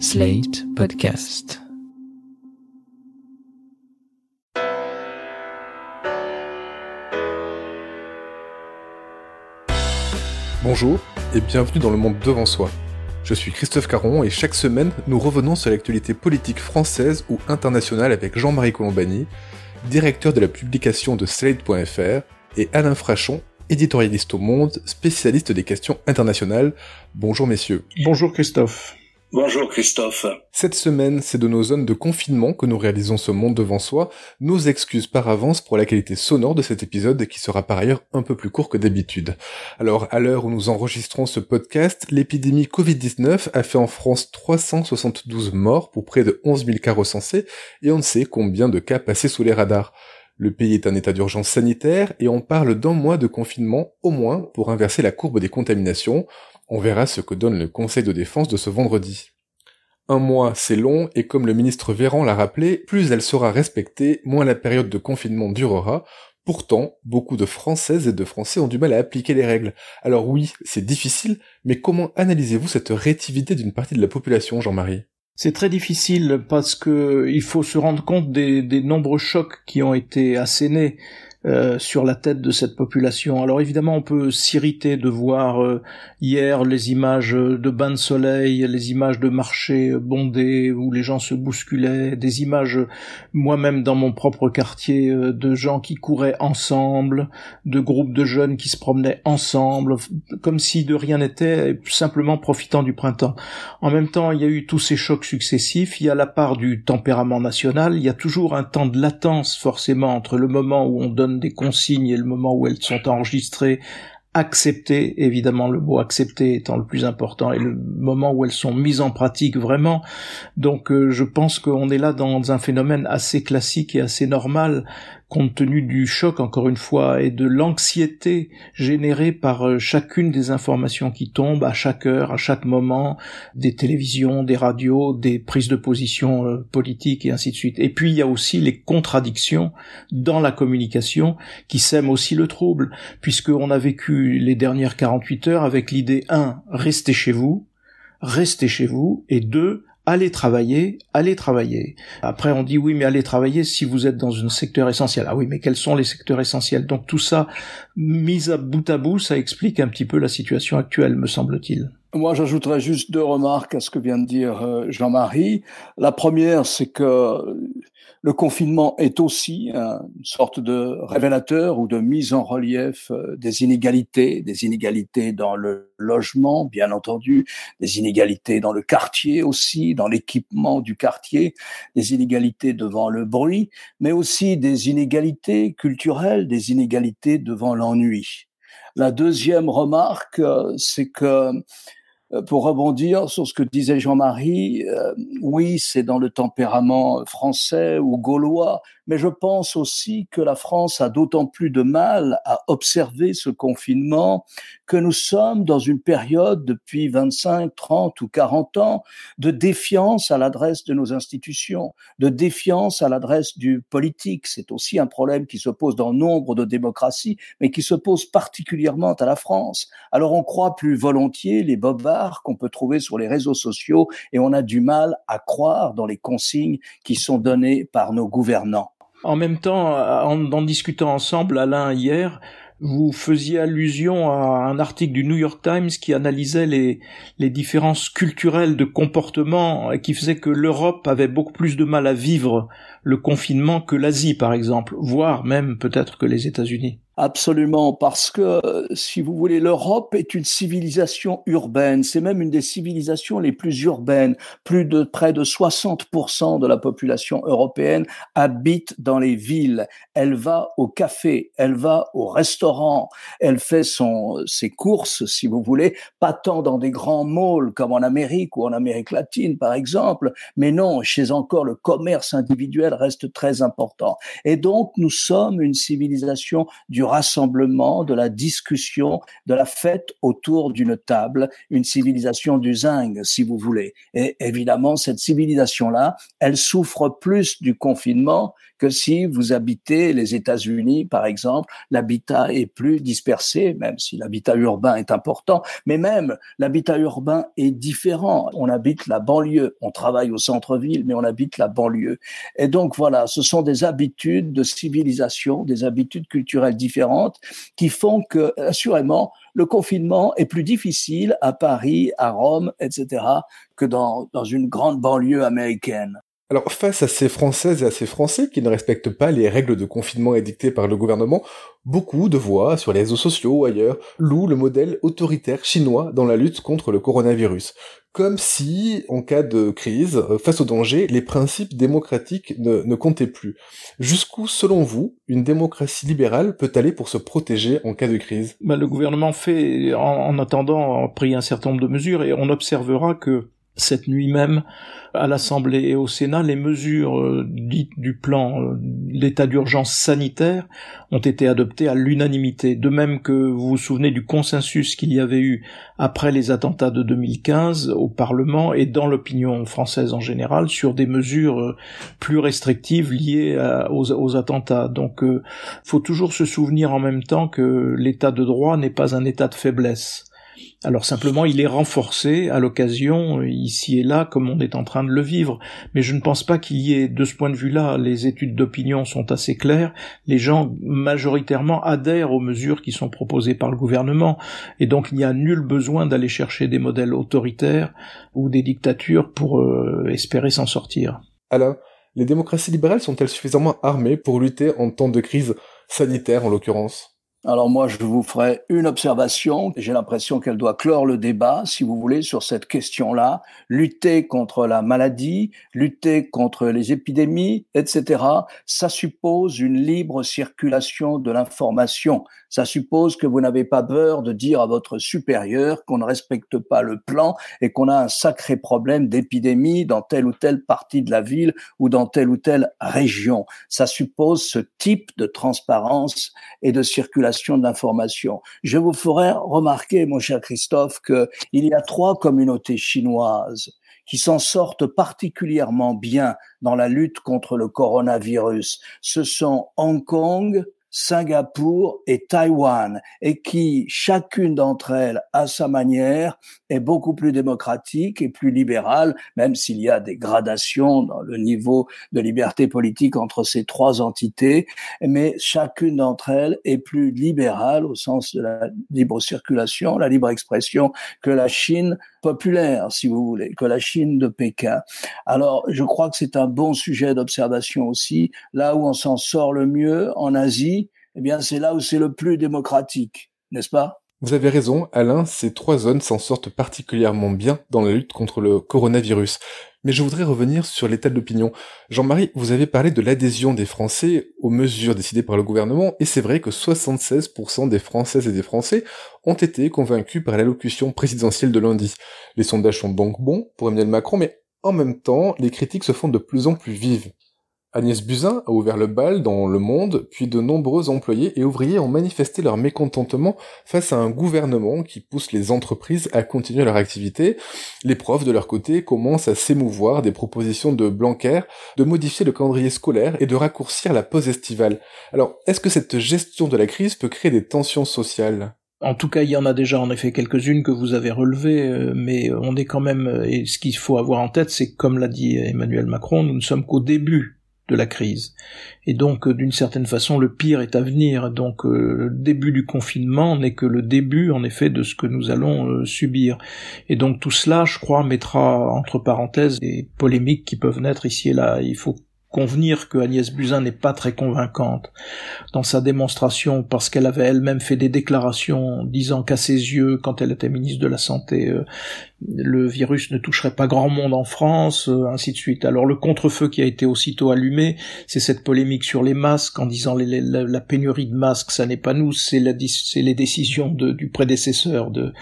Slate Podcast. Bonjour et bienvenue dans le monde devant soi. Je suis Christophe Caron et chaque semaine, nous revenons sur l'actualité politique française ou internationale avec Jean-Marie Colombani, directeur de la publication de Slate.fr, et Alain Frachon, éditorialiste au Monde, spécialiste des questions internationales. Bonjour messieurs. Bonjour Christophe. Bonjour Christophe. Cette semaine, c'est de nos zones de confinement que nous réalisons ce monde devant soi. Nos excuses par avance pour la qualité sonore de cet épisode qui sera par ailleurs un peu plus court que d'habitude. Alors, à l'heure où nous enregistrons ce podcast, l'épidémie Covid-19 a fait en France 372 morts pour près de 11 000 cas recensés et on ne sait combien de cas passés sous les radars. Le pays est en état d'urgence sanitaire et on parle d'un mois de confinement au moins pour inverser la courbe des contaminations. On verra ce que donne le Conseil de défense de ce vendredi. Un mois, c'est long, et comme le ministre Véran l'a rappelé, plus elle sera respectée, moins la période de confinement durera. Pourtant, beaucoup de Françaises et de Français ont du mal à appliquer les règles. Alors oui, c'est difficile, mais comment analysez-vous cette rétivité d'une partie de la population, Jean-Marie? C'est très difficile parce que il faut se rendre compte des, des nombreux chocs qui ont été assénés euh, sur la tête de cette population. Alors évidemment, on peut s'irriter de voir euh, hier les images de bains de soleil, les images de marchés bondés où les gens se bousculaient, des images moi-même dans mon propre quartier euh, de gens qui couraient ensemble, de groupes de jeunes qui se promenaient ensemble, comme si de rien n'était, simplement profitant du printemps. En même temps, il y a eu tous ces chocs successifs, il y a la part du tempérament national, il y a toujours un temps de latence forcément entre le moment où on donne des consignes et le moment où elles sont enregistrées, accepter, évidemment le mot accepter étant le plus important, et le moment où elles sont mises en pratique vraiment. Donc euh, je pense qu'on est là dans un phénomène assez classique et assez normal compte tenu du choc, encore une fois, et de l'anxiété générée par euh, chacune des informations qui tombent à chaque heure, à chaque moment, des télévisions, des radios, des prises de position euh, politiques et ainsi de suite. Et puis il y a aussi les contradictions dans la communication qui sèment aussi le trouble, puisqu'on a vécu les dernières 48 heures avec l'idée 1. Restez chez vous, restez chez vous, et 2 allez travailler, allez travailler. Après, on dit oui, mais allez travailler si vous êtes dans un secteur essentiel. Ah oui, mais quels sont les secteurs essentiels? Donc tout ça, mis à bout à bout, ça explique un petit peu la situation actuelle, me semble-t-il. Moi, j'ajouterais juste deux remarques à ce que vient de dire euh, Jean-Marie. La première, c'est que le confinement est aussi une sorte de révélateur ou de mise en relief euh, des inégalités, des inégalités dans le logement, bien entendu, des inégalités dans le quartier aussi, dans l'équipement du quartier, des inégalités devant le bruit, mais aussi des inégalités culturelles, des inégalités devant l'ennui. La deuxième remarque, euh, c'est que euh, pour rebondir sur ce que disait Jean-Marie, euh, oui, c'est dans le tempérament français ou gaulois, mais je pense aussi que la France a d'autant plus de mal à observer ce confinement que nous sommes dans une période depuis 25, 30 ou 40 ans de défiance à l'adresse de nos institutions, de défiance à l'adresse du politique. C'est aussi un problème qui se pose dans nombre de démocraties, mais qui se pose particulièrement à la France. Alors on croit plus volontiers les bobards qu'on peut trouver sur les réseaux sociaux et on a du mal à croire dans les consignes qui sont données par nos gouvernants. En même temps, en, en discutant ensemble, Alain, hier, vous faisiez allusion à un article du New York Times qui analysait les différences culturelles de comportement et qui faisait que l'Europe avait beaucoup plus de mal à vivre le confinement que l'Asie, par exemple, voire même peut-être que les États-Unis. Absolument, parce que, si vous voulez, l'Europe est une civilisation urbaine, c'est même une des civilisations les plus urbaines. Plus de près de 60% de la population européenne habite dans les villes. Elle va au café, elle va au restaurant, elle fait son, ses courses, si vous voulez, pas tant dans des grands malls comme en Amérique ou en Amérique latine, par exemple, mais non, chez encore le commerce individuel reste très important. Et donc, nous sommes une civilisation du rassemblement, de la discussion, de la fête autour d'une table, une civilisation du zinc, si vous voulez. Et évidemment, cette civilisation-là, elle souffre plus du confinement que si vous habitez les États-Unis, par exemple, l'habitat est plus dispersé, même si l'habitat urbain est important, mais même l'habitat urbain est différent. On habite la banlieue, on travaille au centre-ville, mais on habite la banlieue. Et donc voilà, ce sont des habitudes de civilisation, des habitudes culturelles différentes qui font que, assurément, le confinement est plus difficile à Paris, à Rome, etc., que dans, dans une grande banlieue américaine. Alors, face à ces Françaises et à ces Français qui ne respectent pas les règles de confinement édictées par le gouvernement, beaucoup de voix sur les réseaux sociaux ou ailleurs louent le modèle autoritaire chinois dans la lutte contre le coronavirus. Comme si, en cas de crise, euh, face au danger, les principes démocratiques ne, ne comptaient plus. Jusqu'où, selon vous, une démocratie libérale peut aller pour se protéger en cas de crise? Bah, Le gouvernement fait, en, en attendant, a pris un certain nombre de mesures et on observera que cette nuit même à l'Assemblée et au Sénat, les mesures euh, dites du plan euh, l'état d'urgence sanitaire ont été adoptées à l'unanimité, de même que vous vous souvenez du consensus qu'il y avait eu après les attentats de 2015 au Parlement et dans l'opinion française en général sur des mesures euh, plus restrictives liées aux, aux, attentats. Donc, faut toujours se souvenir en même temps que l'état de droit n'est pas un état de faiblesse. Alors simplement, il est renforcé à l'occasion, ici et là, comme on est en train de le vivre. Mais je ne pense pas qu'il y ait, de ce point de vue-là, les études d'opinion sont assez claires. Les gens, majoritairement, adhèrent aux mesures qui sont proposées par le gouvernement. Et donc, il n'y a nul besoin d'aller chercher des modèles autoritaires ou des dictatures pour euh, espérer s'en sortir. Alain, les démocraties libérales sont-elles suffisamment armées pour lutter en temps de crise sanitaire, en l'occurrence? Alors moi, je vous ferai une observation. J'ai l'impression qu'elle doit clore le débat, si vous voulez, sur cette question-là. Lutter contre la maladie, lutter contre les épidémies, etc. Ça suppose une libre circulation de l'information. Ça suppose que vous n'avez pas peur de dire à votre supérieur qu'on ne respecte pas le plan et qu'on a un sacré problème d'épidémie dans telle ou telle partie de la ville ou dans telle ou telle région. Ça suppose ce type de transparence et de circulation l'information. Je vous ferai remarquer, mon cher Christophe, qu'il y a trois communautés chinoises qui s'en sortent particulièrement bien dans la lutte contre le coronavirus. Ce sont Hong Kong, Singapour et Taïwan, et qui, chacune d'entre elles, à sa manière, est beaucoup plus démocratique et plus libérale, même s'il y a des gradations dans le niveau de liberté politique entre ces trois entités, mais chacune d'entre elles est plus libérale au sens de la libre circulation, la libre expression que la Chine populaire, si vous voulez, que la Chine de Pékin. Alors, je crois que c'est un bon sujet d'observation aussi. Là où on s'en sort le mieux, en Asie, eh bien, c'est là où c'est le plus démocratique, n'est-ce pas? Vous avez raison, Alain, ces trois zones s'en sortent particulièrement bien dans la lutte contre le coronavirus. Mais je voudrais revenir sur l'état de l'opinion. Jean-Marie, vous avez parlé de l'adhésion des Français aux mesures décidées par le gouvernement, et c'est vrai que 76% des Françaises et des Français ont été convaincus par l'allocution présidentielle de lundi. Les sondages sont donc bons pour Emmanuel Macron, mais en même temps, les critiques se font de plus en plus vives. Agnès Buzyn a ouvert le bal dans Le Monde, puis de nombreux employés et ouvriers ont manifesté leur mécontentement face à un gouvernement qui pousse les entreprises à continuer leur activité. Les profs, de leur côté, commencent à s'émouvoir des propositions de Blanquer de modifier le calendrier scolaire et de raccourcir la pause estivale. Alors, est-ce que cette gestion de la crise peut créer des tensions sociales? En tout cas, il y en a déjà en effet quelques-unes que vous avez relevées, euh, mais on est quand même, euh, et ce qu'il faut avoir en tête, c'est comme l'a dit Emmanuel Macron, nous ne sommes qu'au début de la crise. Et donc, euh, d'une certaine façon, le pire est à venir. Donc, euh, le début du confinement n'est que le début, en effet, de ce que nous allons euh, subir. Et donc, tout cela, je crois, mettra entre parenthèses des polémiques qui peuvent naître ici et là. Il faut convenir que Agnès Buzyn n'est pas très convaincante dans sa démonstration parce qu'elle avait elle-même fait des déclarations disant qu'à ses yeux, quand elle était ministre de la Santé, le virus ne toucherait pas grand monde en France, euh, ainsi de suite. Alors le contre-feu qui a été aussitôt allumé, c'est cette polémique sur les masques en disant la, pénurie de masques, ça n'est pas nous, c'est les décisions du prédécesseur de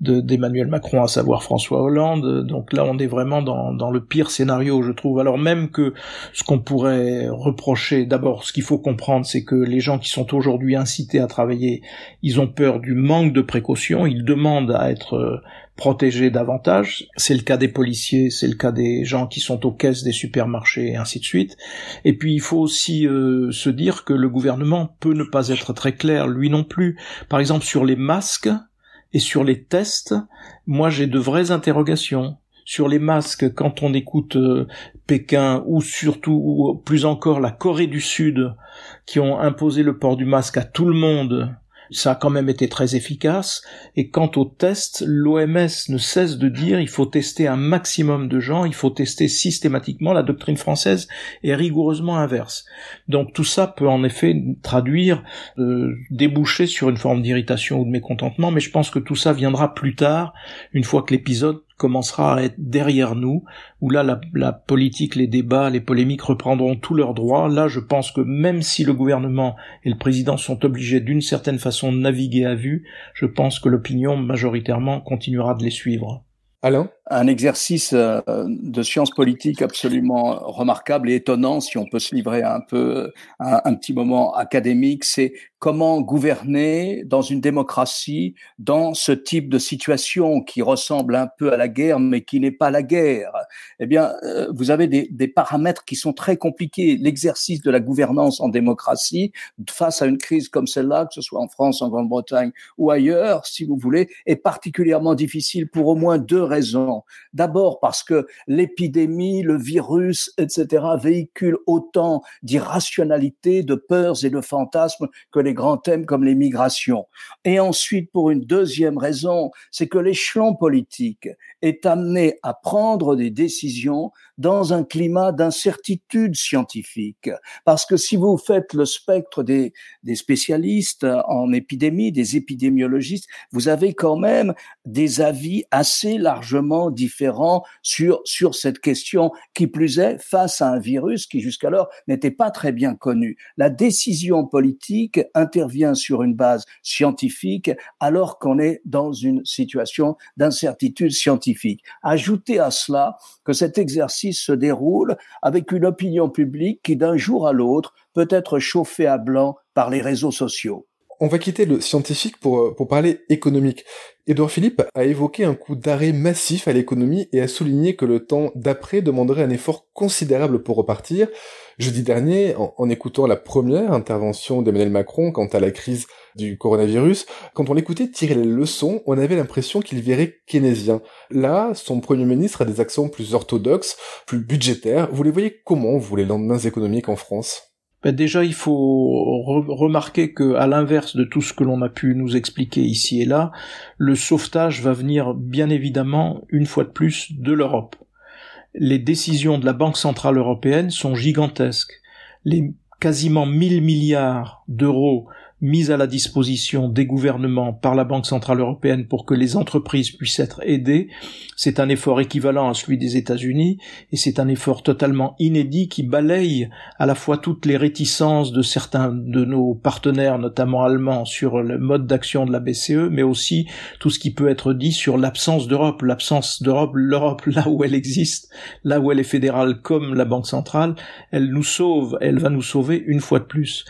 d'Emmanuel Macron, à savoir François Hollande. Donc là, on est vraiment dans, dans le pire scénario, je trouve. Alors même que ce qu'on pourrait reprocher, d'abord, ce qu'il faut comprendre, c'est que les gens qui sont aujourd'hui incités à travailler, ils ont peur du manque de précautions, ils demandent à être protégés davantage. C'est le cas des policiers, c'est le cas des gens qui sont aux caisses des supermarchés et ainsi de suite. Et puis il faut aussi euh, se dire que le gouvernement peut ne pas être très clair, lui non plus. Par exemple sur les masques et sur les tests, moi j'ai de vraies interrogations sur les masques quand on écoute euh, Pékin ou surtout ou plus encore la Corée du Sud qui ont imposé le port du masque à tout le monde ça a quand même été très efficace. Et quant aux tests, l'OMS ne cesse de dire il faut tester un maximum de gens, il faut tester systématiquement. La doctrine française est rigoureusement inverse. Donc tout ça peut en effet traduire, euh, déboucher sur une forme d'irritation ou de mécontentement, mais je pense que tout ça viendra plus tard, une fois que l'épisode commencera à être derrière nous, où là la, politique, les débats, les polémiques reprendront tous leurs droits. Là, je pense que même si le gouvernement et le président sont obligés d'une certaine façon de naviguer à vue, je pense que l'opinion majoritairement continuera de les suivre. Alain? Un exercice euh, de science politique absolument remarquable et étonnant, si on peut se livrer un peu un, un petit moment académique, c'est comment gouverner dans une démocratie dans ce type de situation qui ressemble un peu à la guerre, mais qui n'est pas la guerre. Eh bien, euh, vous avez des, des, paramètres qui sont très compliqués. L'exercice de la gouvernance en démocratie face à une crise comme celle-là, que ce soit en France, en Grande-Bretagne ou ailleurs, si vous voulez, est particulièrement difficile pour au moins deux raisons. D'abord parce que l'épidémie, le virus, etc., véhiculent autant d'irrationalité, de peurs et de fantasmes que les grands thèmes comme les migrations. Et ensuite, pour une deuxième raison, c'est que l'échelon politique est amené à prendre des décisions dans un climat d'incertitude scientifique. Parce que si vous faites le spectre des, des spécialistes en épidémie, des épidémiologistes, vous avez quand même des avis assez largement différents sur, sur cette question, qui plus est face à un virus qui jusqu'alors n'était pas très bien connu. La décision politique intervient sur une base scientifique alors qu'on est dans une situation d'incertitude scientifique. Ajoutez à cela que cet exercice se déroule avec une opinion publique qui d'un jour à l'autre peut être chauffée à blanc par les réseaux sociaux. On va quitter le scientifique pour, euh, pour parler économique. Edouard Philippe a évoqué un coup d'arrêt massif à l'économie et a souligné que le temps d'après demanderait un effort considérable pour repartir. Jeudi dernier, en, écoutant la première intervention d'Emmanuel Macron quant à la crise du coronavirus, quand on l'écoutait tirer les leçons, on avait l'impression qu'il virait keynésien. Là, son premier ministre a des accents plus orthodoxes, plus budgétaires. Vous les voyez comment, vous, les lendemains économiques en France? Ben déjà, il faut remarquer que, à l'inverse de tout ce que l'on a pu nous expliquer ici et là, le sauvetage va venir bien évidemment une fois de plus de l'Europe. Les décisions de la Banque centrale européenne sont gigantesques. Les quasiment 1000 milliards d'euros mise à la disposition des gouvernements par la Banque centrale européenne pour que les entreprises puissent être aidées, c'est un effort équivalent à celui des États-Unis et c'est un effort totalement inédit qui balaye à la fois toutes les réticences de certains de nos partenaires, notamment allemands, sur le mode d'action de la BCE, mais aussi tout ce qui peut être dit sur l'absence d'Europe, l'absence d'Europe, l'Europe là où elle existe, là où elle est fédérale comme la Banque centrale, elle nous sauve, elle va nous sauver une fois de plus.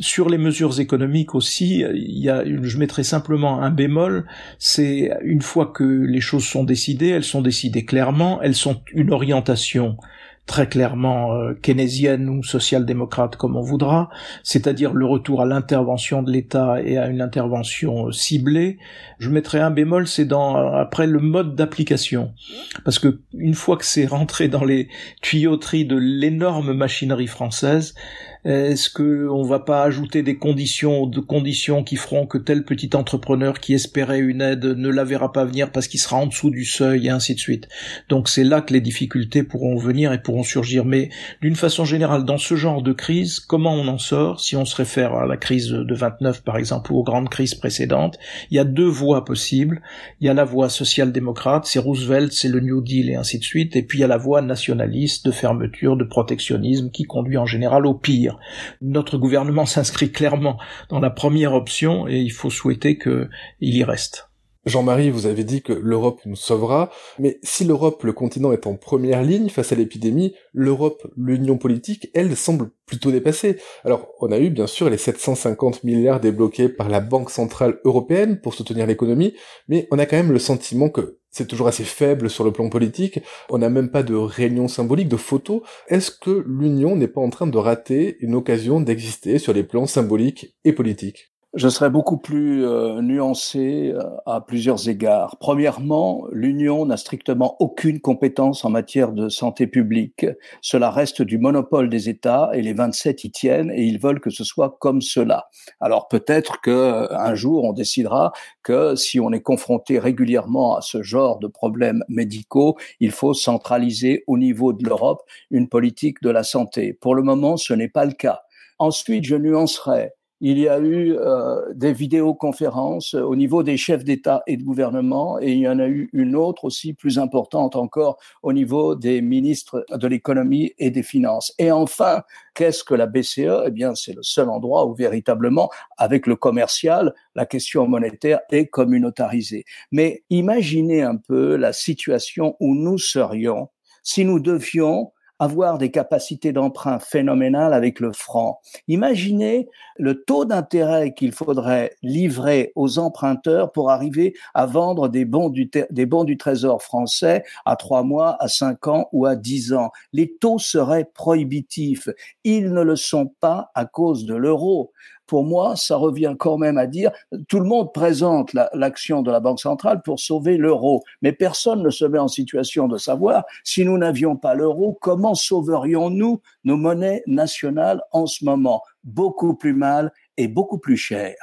Sur les mesures économiques aussi, il y a, je mettrai simplement un bémol, c'est une fois que les choses sont décidées, elles sont décidées clairement, elles sont une orientation très clairement euh, keynésienne ou social-démocrate comme on voudra, c'est-à-dire le retour à l'intervention de l'État et à une intervention euh, ciblée. Je mettrai un bémol, c'est dans après le mode d'application, parce que une fois que c'est rentré dans les tuyauteries de l'énorme machinerie française, Est-ce que on va pas ajouter des conditions, de conditions qui feront que tel petit entrepreneur qui espérait une aide ne la verra pas venir parce qu'il sera en dessous du seuil et ainsi de suite. Donc c'est là que les difficultés pourront venir et pourront surgir. Mais d'une façon générale, dans ce genre de crise, comment on en sort? Si on se réfère à la crise de 29 par exemple ou aux grandes crises précédentes, il y a deux voies possibles. Il y a la voie social-démocrate, c'est Roosevelt, c'est le New Deal et ainsi de suite. Et puis il y a la voie nationaliste de fermeture, de protectionnisme qui conduit en général au pire. Notre gouvernement s'inscrit clairement dans la première option et il faut souhaiter qu'il y reste. Jean-Marie, vous avez dit que l'Europe nous sauvera, mais si l'Europe, le continent, est en première ligne face à l'épidémie, l'Europe, l'union politique, elle, semble plutôt dépassée. Alors, on a eu bien sûr les 750 milliards débloqués par la Banque Centrale Européenne pour soutenir l'économie, mais on a quand même le sentiment que c'est toujours assez faible sur le plan politique, on n'a même pas de réunion symbolique, de photos. Est-ce que l'Union n'est pas en train de rater une occasion d'exister sur les plans symboliques et politiques? Je serais beaucoup plus euh, nuancé euh, à plusieurs égards. Premièrement, l'Union n'a strictement aucune compétence en matière de santé publique. Cela reste du monopole des États et les 27 y tiennent et ils veulent que ce soit comme cela. Alors peut-être que euh, un jour on décidera que si on est confronté régulièrement à ce genre de problèmes médicaux, il faut centraliser au niveau de l'Europe une politique de la santé. Pour le moment, ce n'est pas le cas. Ensuite, je nuancerai il y a eu euh, des vidéoconférences au niveau des chefs d'État et de gouvernement, et il y en a eu une autre aussi plus importante encore au niveau des ministres de l'économie et des finances. Et enfin, qu'est-ce que la BCE Eh bien, c'est le seul endroit où véritablement, avec le commercial, la question monétaire est communautarisée. Mais imaginez un peu la situation où nous serions si nous devions avoir des capacités d'emprunt phénoménales avec le franc. Imaginez le taux d'intérêt qu'il faudrait livrer aux emprunteurs pour arriver à vendre des bons du, des bons du trésor français à trois mois, à cinq ans ou à dix ans. Les taux seraient prohibitifs. Ils ne le sont pas à cause de l'euro pour moi, ça revient quand même à dire, tout le monde présente l'action de la Banque centrale pour sauver l'euro, mais personne ne se met en situation de savoir si nous n'avions pas l'euro, comment sauverions-nous nos monnaies nationales en ce moment? Beaucoup plus mal et beaucoup plus cher.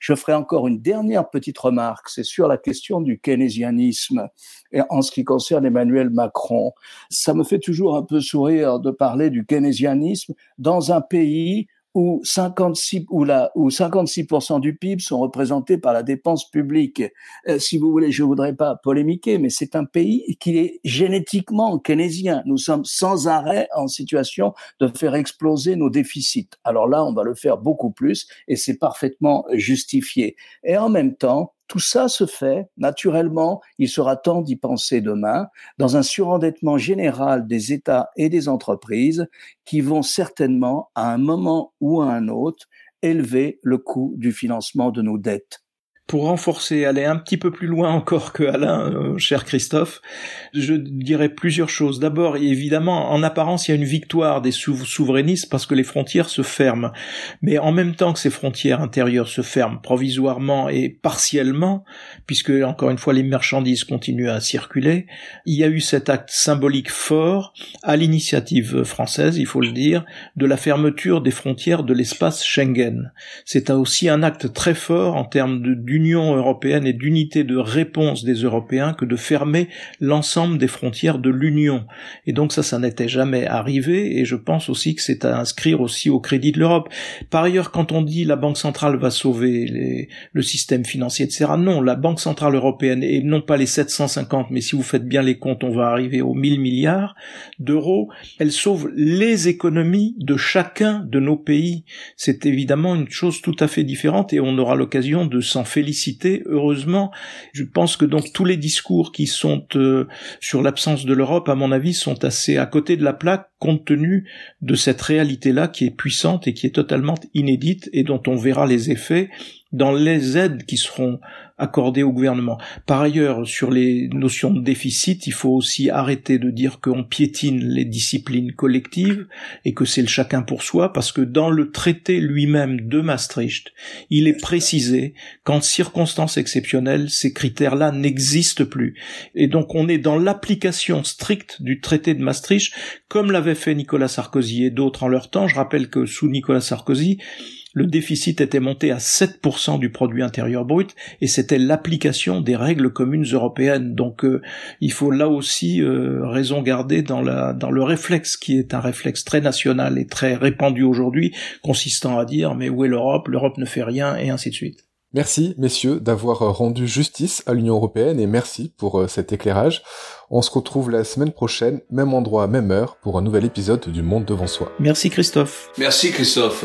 Je ferai encore une dernière petite remarque, c'est sur la question du keynésianisme et en ce qui concerne Emmanuel Macron. Ça me fait toujours un peu sourire de parler du keynésianisme dans un pays où 56 où la où 56% du PIB sont représentés par la dépense publique. Euh, si vous voulez, je voudrais pas polémiquer, mais c'est un pays qui est génétiquement keynésien. Nous sommes sans arrêt en situation de faire exploser nos déficits. Alors là, on va le faire beaucoup plus et c'est parfaitement justifié. Et en même temps, tout ça se fait naturellement, il sera temps d'y penser demain, dans un surendettement général des États et des entreprises qui vont certainement, à un moment ou à un autre, élever le coût du financement de nos dettes pour renforcer, aller un petit peu plus loin encore que Alain, euh, cher Christophe, je dirais plusieurs choses. D'abord, évidemment, en apparence, il y a une victoire des souverainistes parce que les frontières se ferment. Mais en même temps que ces frontières intérieures se ferment provisoirement et partiellement, puisque, encore une fois, les marchandises continuent à circuler, il y a eu cet acte symbolique fort, à l'initiative française, il faut le dire, de la fermeture des frontières de l'espace Schengen. C'est aussi un acte très fort en termes de d'Union européenne et d'unité de réponse des Européens que de fermer l'ensemble des frontières de l'Union. Et donc ça, ça n'était jamais arrivé, et je pense aussi que c'est à inscrire aussi au crédit de l'Europe. Par ailleurs, quand on dit la Banque centrale va sauver le système financier, etc., non, la Banque centrale européenne, et non pas les 750, mais si vous faites bien les comptes, on va arriver aux 1000 milliards d'euros, elle sauve les économies de chacun de nos pays. C'est évidemment une chose tout à fait différente, et on aura l'occasion de s'en féliciter heureusement. Je pense que donc tous les discours qui sont euh, sur l'absence de l'Europe, à mon avis, sont assez à côté de la plaque compte tenu de cette réalité-là qui est puissante et qui est totalement inédite et dont on verra les effets dans les aides qui seront accordé au gouvernement. Par ailleurs, sur les notions de déficit, il faut aussi arrêter de dire qu'on piétine les disciplines collectives et que c'est le chacun pour soi, parce que dans le traité lui-même de Maastricht, il est précisé qu'en circonstances exceptionnelles, ces critères-là n'existent plus. Et donc on est dans l'application stricte du traité de Maastricht, comme l'avait fait Nicolas Sarkozy et d'autres en leur temps. Je rappelle que sous Nicolas Sarkozy, le déficit était monté à 7% du produit intérieur brut et c'était l'application des règles communes européennes. Donc euh, il faut là aussi euh, raison garder dans, la, dans le réflexe qui est un réflexe très national et très répandu aujourd'hui, consistant à dire mais où est l'Europe? L'Europe ne fait rien et ainsi de suite. Merci, messieurs, d'avoir rendu justice à l'Union européenne et merci pour euh, cet éclairage. On se retrouve la semaine prochaine, même endroit, même heure, pour un nouvel épisode du Monde devant soi. Merci Christophe. Merci Christophe.